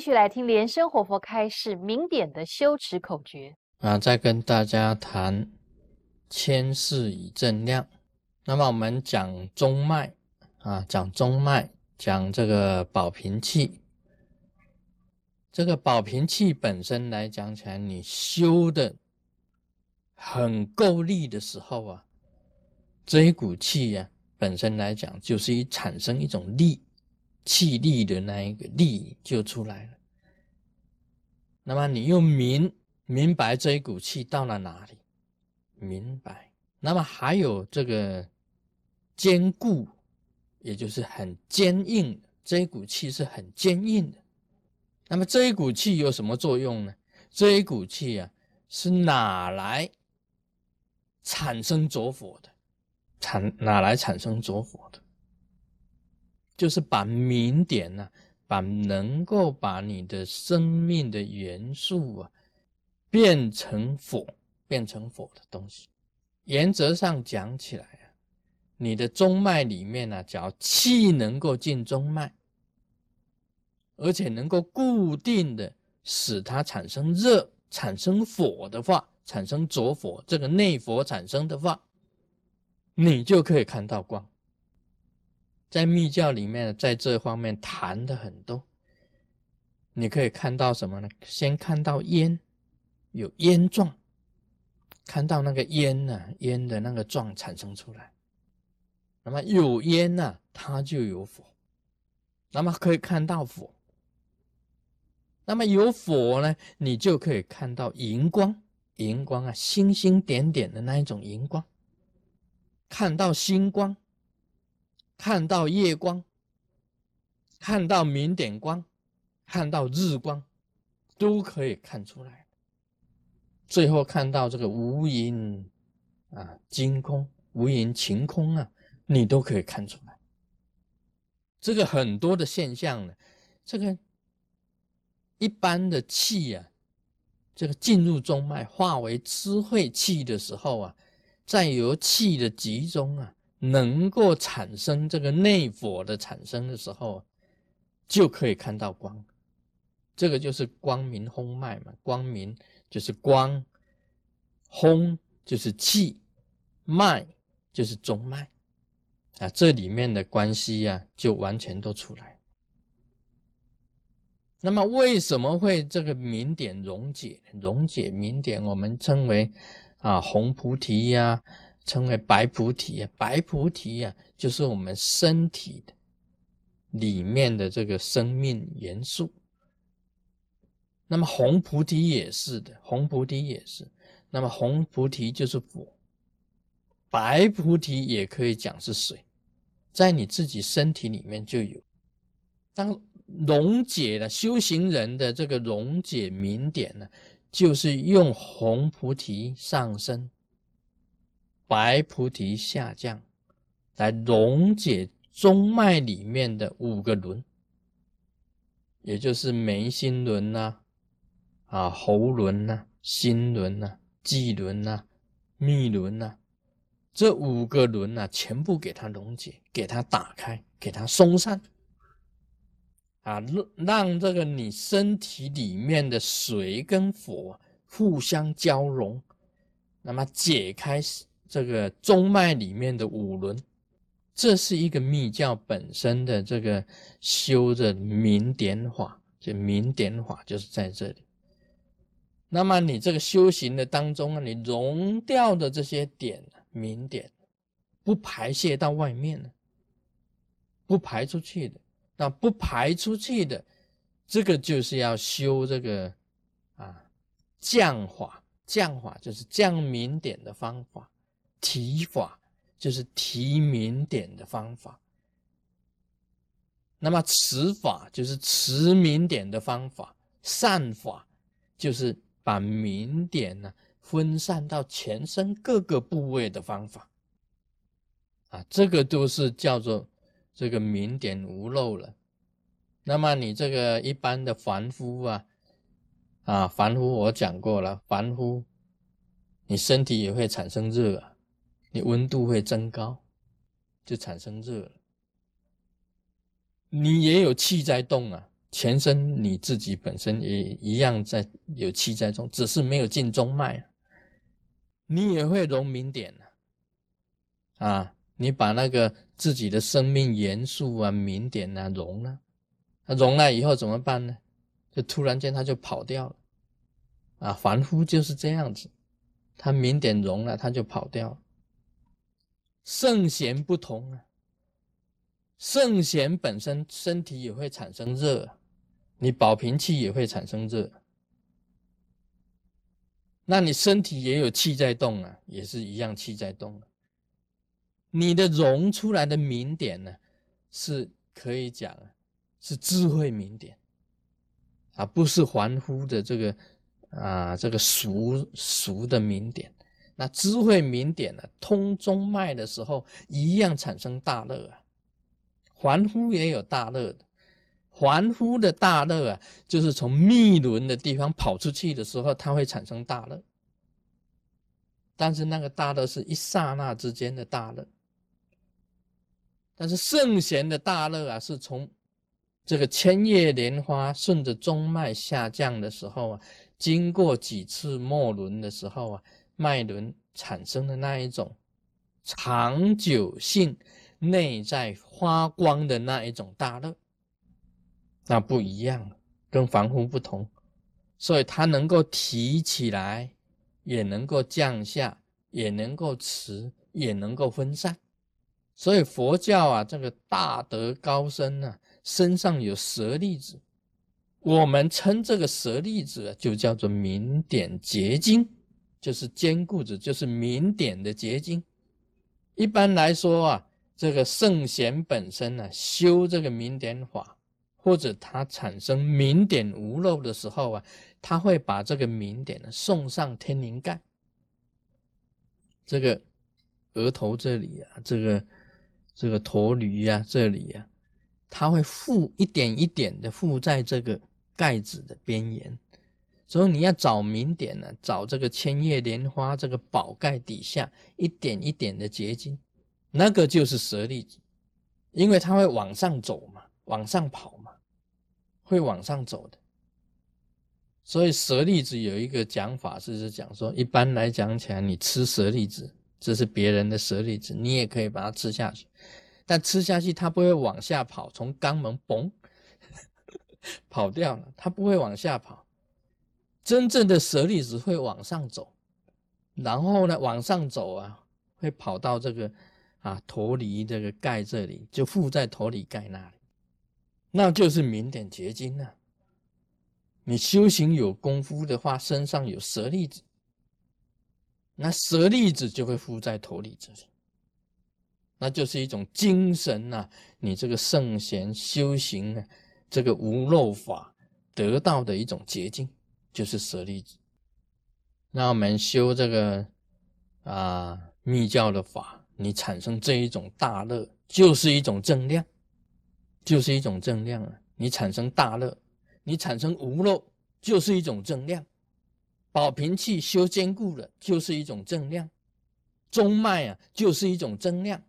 继续来听莲生活佛开示明点的修持口诀啊，再跟大家谈千世以正量。那么我们讲中脉啊，讲中脉，讲这个保平气。这个保平气本身来讲起来，你修的很够力的时候啊，这一股气呀，本身来讲就是一产生一种力，气力的那一个力就出来了。那么你又明明白这一股气到了哪里？明白。那么还有这个坚固，也就是很坚硬这一股气是很坚硬的。那么这一股气有什么作用呢？这一股气啊，是哪来产生着火的？产哪来产生着火的？就是把明点呢，把能够把你的生命的元素啊，变成火，变成火的东西。原则上讲起来啊，你的中脉里面呢，只要气能够进中脉。而且能够固定的使它产生热、产生火的话，产生着火，这个内火产生的话，你就可以看到光。在密教里面，在这方面谈的很多。你可以看到什么呢？先看到烟，有烟状，看到那个烟呢，烟的那个状产生出来。那么有烟呢，它就有火。那么可以看到火。那么有火呢，你就可以看到荧光，荧光啊，星星点点的那一种荧光，看到星光，看到夜光，看到明点光，看到日光，都可以看出来。最后看到这个无垠啊，金空，无垠晴空啊，你都可以看出来。这个很多的现象呢，这个。一般的气啊，这个进入中脉化为智慧气的时候啊，再由气的集中啊，能够产生这个内火的产生的时候，就可以看到光。这个就是光明轰脉嘛，光明就是光，轰就是气，脉就是中脉啊，这里面的关系呀，就完全都出来。那么为什么会这个明点溶解？溶解明点，我们称为啊红菩提呀，称为白菩提。白菩提呀，就是我们身体的里面的这个生命元素。那么红菩提也是的，红菩提也是。那么红菩提就是火，白菩提也可以讲是水，在你自己身体里面就有。当溶解了修行人的这个溶解明点呢，就是用红菩提上升，白菩提下降，来溶解中脉里面的五个轮，也就是眉心轮呐，啊喉轮呐，心轮呐，际轮呐，密轮呐，这五个轮呐，全部给它溶解，给它打开，给它松散。啊，让让这个你身体里面的水跟火互相交融，那么解开这个中脉里面的五轮，这是一个密教本身的这个修的明点法，就明点法就是在这里。那么你这个修行的当中啊，你融掉的这些点明点，不排泄到外面了，不排出去的。那不排出去的，这个就是要修这个啊降法，降法就是降明点的方法，提法就是提明点的方法，那么持法就是持明点的方法，散法就是把明点呢分散到全身各个部位的方法，啊，这个都是叫做。这个明点无漏了，那么你这个一般的凡夫啊，啊凡夫我讲过了，凡夫你身体也会产生热，你温度会增高，就产生热了。你也有气在动啊，全身你自己本身也一样在有气在动，只是没有进中脉，你也会融明点啊！你把那个自己的生命元素啊、明点啊融了，融了以后怎么办呢？就突然间它就跑掉了啊！凡夫就是这样子，他明点融了，他就跑掉了。圣贤不同啊，圣贤本身身体也会产生热。你保平气也会产生热，那你身体也有气在动啊，也是一样气在动。你的融出来的明点呢，是可以讲是智慧明点啊，不是凡夫的这个啊这个俗俗的明点。那智慧明点呢，通中脉的时候一样产生大乐啊，凡夫也有大乐的。凡夫的大乐啊，就是从密轮的地方跑出去的时候，它会产生大乐。但是那个大乐是一刹那之间的大乐。但是圣贤的大乐啊，是从这个千叶莲花顺着中脉下降的时候啊，经过几次末轮的时候啊，脉轮产生的那一种长久性、内在发光的那一种大乐。那不一样，跟凡夫不同，所以它能够提起来，也能够降下，也能够持，也能够分散。所以佛教啊，这个大德高僧啊，身上有舍利子，我们称这个舍利子就叫做明点结晶，就是坚固子，就是明点的结晶。一般来说啊，这个圣贤本身呢，修这个明点法。或者他产生明点无漏的时候啊，他会把这个明点呢送上天灵盖，这个额头这里啊，这个这个驼驴呀这里呀，他会附一点一点的附在这个盖子的边缘，所以你要找明点呢，找这个千叶莲花这个宝盖底下一点一点的结晶，那个就是舍利子，因为它会往上走嘛，往上跑嘛。会往上走的，所以舍利子有一个讲法，是是讲说，一般来讲起来，你吃舍利子，这是别人的舍利子，你也可以把它吃下去，但吃下去它不会往下跑，从肛门嘣 跑掉了，它不会往下跑。真正的舍利子会往上走，然后呢，往上走啊，会跑到这个啊头里这个盖这里，就附在头里盖那里。那就是明点结晶了。你修行有功夫的话，身上有舍利子，那舍利子就会附在头里这里，那就是一种精神呐。你这个圣贤修行呢，这个无漏法得到的一种结晶，就是舍利子。那我们修这个啊密教的法，你产生这一种大乐，就是一种正量。就是一种正量啊！你产生大乐，你产生无漏，就是一种正量。保平气修坚固了，就是一种正量。中脉啊，就是一种正量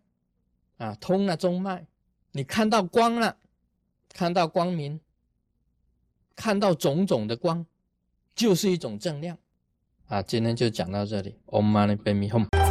啊，通了中脉，你看到光了，看到光明，看到种种的光，就是一种正量啊！今天就讲到这里，Om Mani Padme home。